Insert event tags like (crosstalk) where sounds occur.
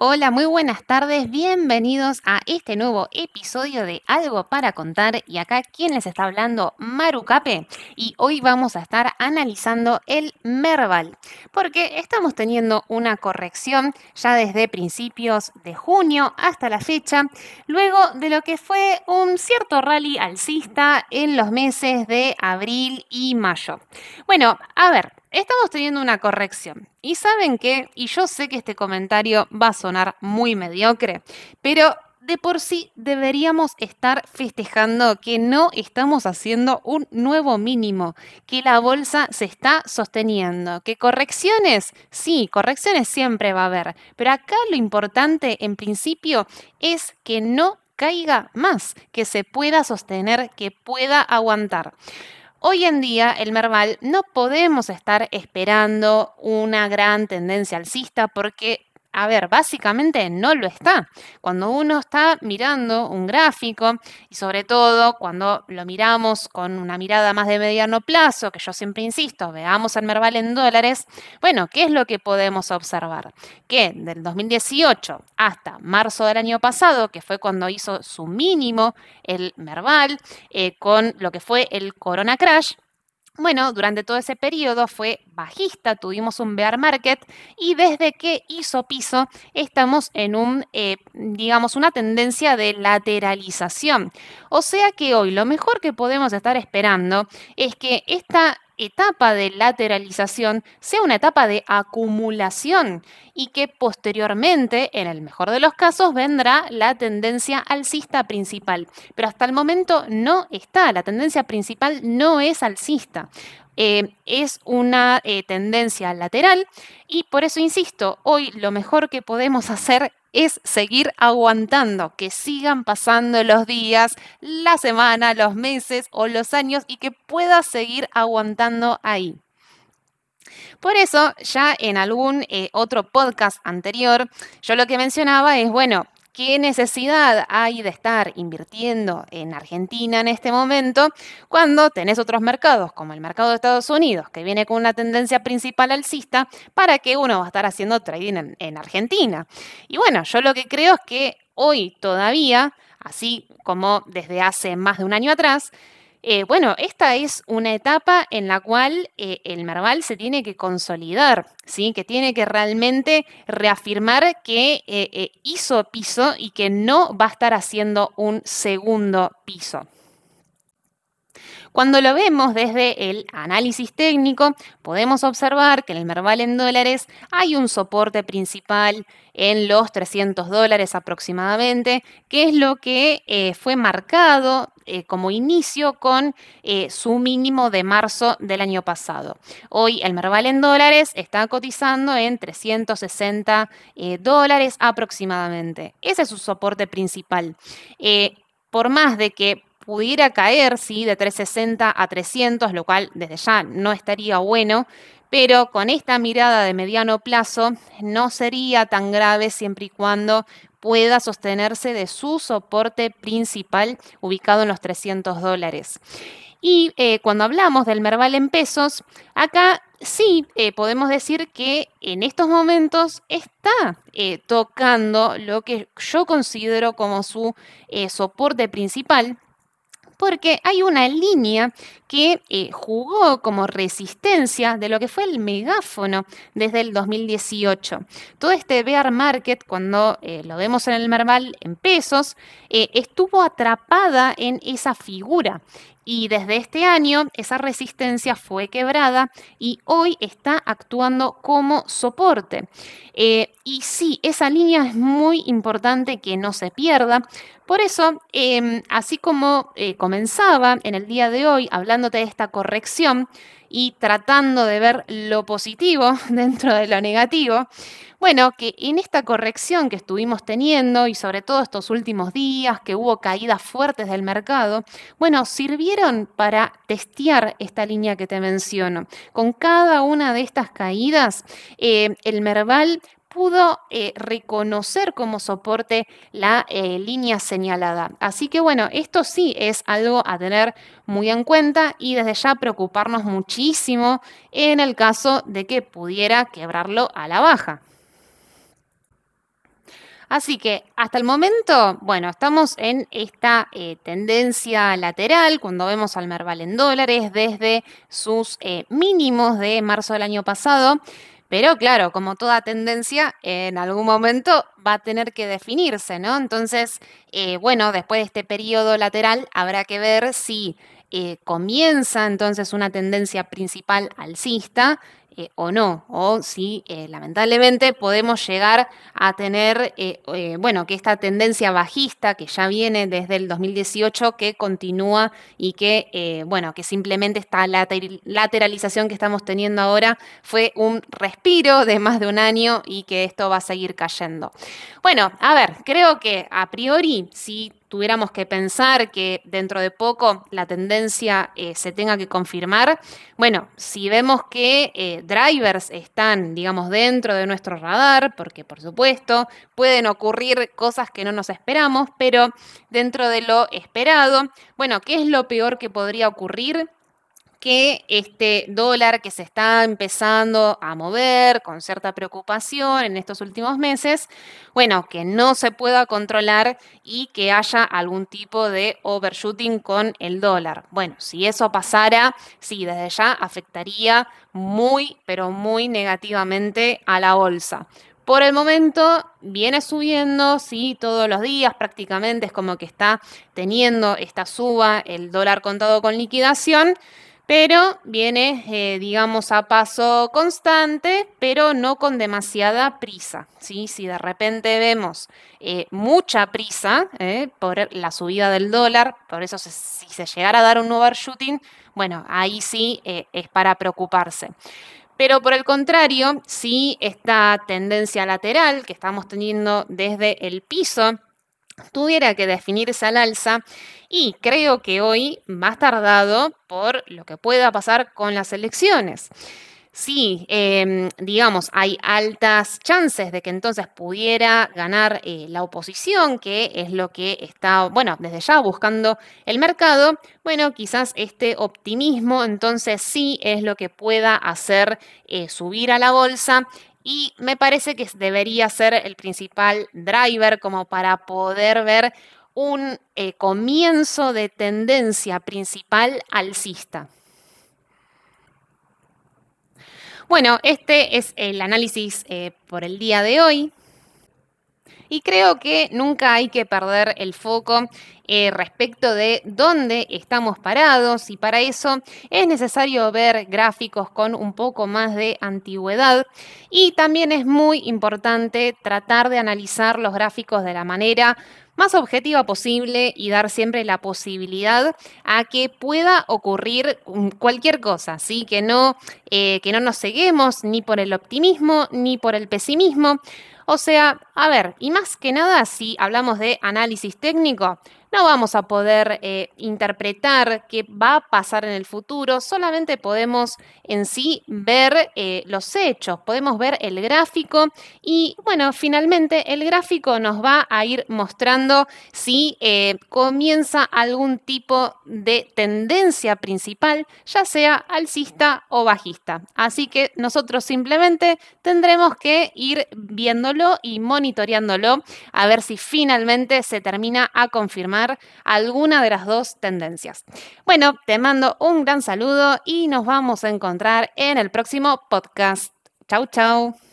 Hola, muy buenas tardes, bienvenidos a este nuevo episodio de Algo para contar y acá quien les está hablando, Maru Cape y hoy vamos a estar analizando el Merval porque estamos teniendo una corrección ya desde principios de junio hasta la fecha, luego de lo que fue un cierto rally alcista en los meses de abril y mayo. Bueno, a ver, Estamos teniendo una corrección. Y saben qué, y yo sé que este comentario va a sonar muy mediocre, pero de por sí deberíamos estar festejando que no estamos haciendo un nuevo mínimo, que la bolsa se está sosteniendo, que correcciones, sí, correcciones siempre va a haber, pero acá lo importante en principio es que no caiga más, que se pueda sostener, que pueda aguantar. Hoy en día, el Merval, no podemos estar esperando una gran tendencia alcista porque a ver, básicamente no lo está. Cuando uno está mirando un gráfico y sobre todo cuando lo miramos con una mirada más de mediano plazo, que yo siempre insisto, veamos el Merval en dólares, bueno, ¿qué es lo que podemos observar? Que del 2018 hasta marzo del año pasado, que fue cuando hizo su mínimo el Merval, eh, con lo que fue el Corona Crash, bueno, durante todo ese periodo fue bajista, tuvimos un bear market y desde que hizo piso estamos en un, eh, digamos, una tendencia de lateralización. O sea que hoy lo mejor que podemos estar esperando es que esta etapa de lateralización sea una etapa de acumulación y que posteriormente, en el mejor de los casos, vendrá la tendencia alcista principal. Pero hasta el momento no está, la tendencia principal no es alcista. Eh, es una eh, tendencia lateral y por eso insisto, hoy lo mejor que podemos (laughs) hacer es seguir aguantando, que sigan pasando los días, la semana, los meses o los años y que pueda seguir aguantando ahí. Por eso, ya en algún eh, otro podcast anterior, yo lo que mencionaba es, bueno, ¿Qué necesidad hay de estar invirtiendo en Argentina en este momento cuando tenés otros mercados, como el mercado de Estados Unidos, que viene con una tendencia principal alcista, para que uno va a estar haciendo trading en, Argentina? Y bueno, yo lo que creo es que hoy todavía, así como desde hace más de un año atrás, eh, bueno, esta es una etapa en la cual eh, el Merval se tiene que consolidar, ¿sí? que tiene que realmente reafirmar que eh, hizo piso y que no va a estar haciendo un segundo piso. Cuando lo vemos desde el análisis técnico, podemos observar que en el Merval en dólares hay un soporte principal en los 300 dólares aproximadamente, que es lo que fue marcado eh, como inicio con eh, su mínimo de marzo del año pasado. Hoy el Merval en dólares está cotizando en 360 dólares aproximadamente. Ese es su soporte principal. por más de que pudiera caer, sí, de 360 a 300, lo cual desde ya no estaría bueno, pero con esta mirada de mediano plazo no sería tan grave siempre y cuando pueda sostenerse de su soporte principal ubicado en los 300 dólares. Y eh, cuando hablamos del Merval en pesos, acá sí eh, podemos decir que en estos momentos está eh, tocando lo que yo considero como su soporte principal, porque hay una línea que eh, jugó como resistencia de lo que fue el megáfono desde el 2018. Todo este bear market, cuando eh, lo vemos en el Merval en pesos, eh, estuvo atrapada en esa figura. Y desde este año esa resistencia fue quebrada y hoy está actuando como soporte. y sí, esa línea es muy importante que no se pierda. Por eso, em, así como comenzaba en el día de hoy hablando de esta corrección y tratando de ver lo positivo (laughs) dentro de lo negativo, bueno, que en esta corrección que estuvimos teniendo y sobre todo estos últimos días que hubo caídas fuertes del mercado, bueno, sirvieron para testear esta línea que te menciono. Con cada una de estas caídas, eh, el Merval pudo eh, reconocer como soporte la eh, línea señalada. Así que bueno, esto sí es algo a tener muy en cuenta y desde ya preocuparnos muchísimo en el caso de que pudiera quebrarlo a la baja. Así que hasta el momento, bueno, estamos en esta eh, tendencia lateral cuando vemos al Merval en dólares desde sus mínimos de marzo del año pasado. Pero claro, como toda tendencia, en algún momento va a tener que definirse, ¿no? Entonces, eh, bueno, después de este periodo lateral habrá que ver si comienza entonces una tendencia principal alcista eh, o no, o si eh, lamentablemente podemos llegar a tener, eh, bueno, que esta tendencia bajista que ya viene desde el 2018, que continúa y que, bueno, que simplemente esta lateralización que estamos teniendo ahora fue un respiro de más de un año y que esto va a seguir cayendo. Bueno, a ver, creo que a priori, si tuviéramos que pensar que dentro de poco la tendencia eh, se tenga que confirmar, bueno, si vemos que eh, drivers están, digamos, dentro de nuestro radar, porque por supuesto pueden ocurrir cosas que no nos esperamos, pero dentro de lo esperado, bueno, ¿qué es lo peor que podría ocurrir? Que este dólar que se está empezando a mover con cierta preocupación en estos últimos meses, bueno, que no se pueda controlar y que haya algún tipo de overshooting con el dólar. Bueno, si eso pasara, sí, desde ya afectaría muy, pero muy negativamente a la bolsa. Por el momento viene subiendo, sí, todos los días prácticamente es como que está teniendo esta suba el dólar contado con liquidación pero viene, eh, digamos, a paso constante, pero no con demasiada prisa. ¿sí? Si de repente vemos eh, mucha prisa eh, por la subida del dólar, por eso si se llegara a dar un overshooting, bueno, ahí sí es para preocuparse. Pero por el contrario, si esta tendencia lateral que estamos teniendo desde el piso tuviera que definirse al alza y creo que hoy va tardado por lo que pueda pasar con las elecciones. Sí, em, digamos, hay altas chances de que entonces pudiera ganar eh, la oposición, que es lo que está, bueno, desde ya buscando el mercado. Bueno, quizás este optimismo entonces sí es lo que pueda hacer eh, subir a la bolsa y me parece que debería ser el principal driver como para poder ver un eh, comienzo de tendencia principal alcista. Bueno, este es el análisis eh, por el día de hoy. Y creo que nunca hay que perder el foco eh, respecto de dónde estamos parados y para eso es necesario ver gráficos con un poco más de antigüedad. Y también es muy importante tratar de analizar los gráficos de la manera más objetiva posible y dar siempre la posibilidad a que pueda ocurrir cualquier cosa, ¿sí? que, no, eh, que no nos ceguemos ni por el optimismo ni por el pesimismo. O sea, a ver, y más que nada si hablamos de análisis técnico, no vamos a poder eh, interpretar qué va a pasar en el futuro, solamente podemos en sí ver eh, los hechos, podemos ver el gráfico y bueno, finalmente el gráfico nos va a ir mostrando si eh, comienza algún tipo de tendencia principal, ya sea alcista o bajista. Así que nosotros simplemente tendremos que ir viéndolo y monitoreándolo a ver si finalmente se termina a confirmar alguna de las dos tendencias. Bueno, te mando un gran saludo y nos vamos a encontrar en el próximo podcast. Chau, chau.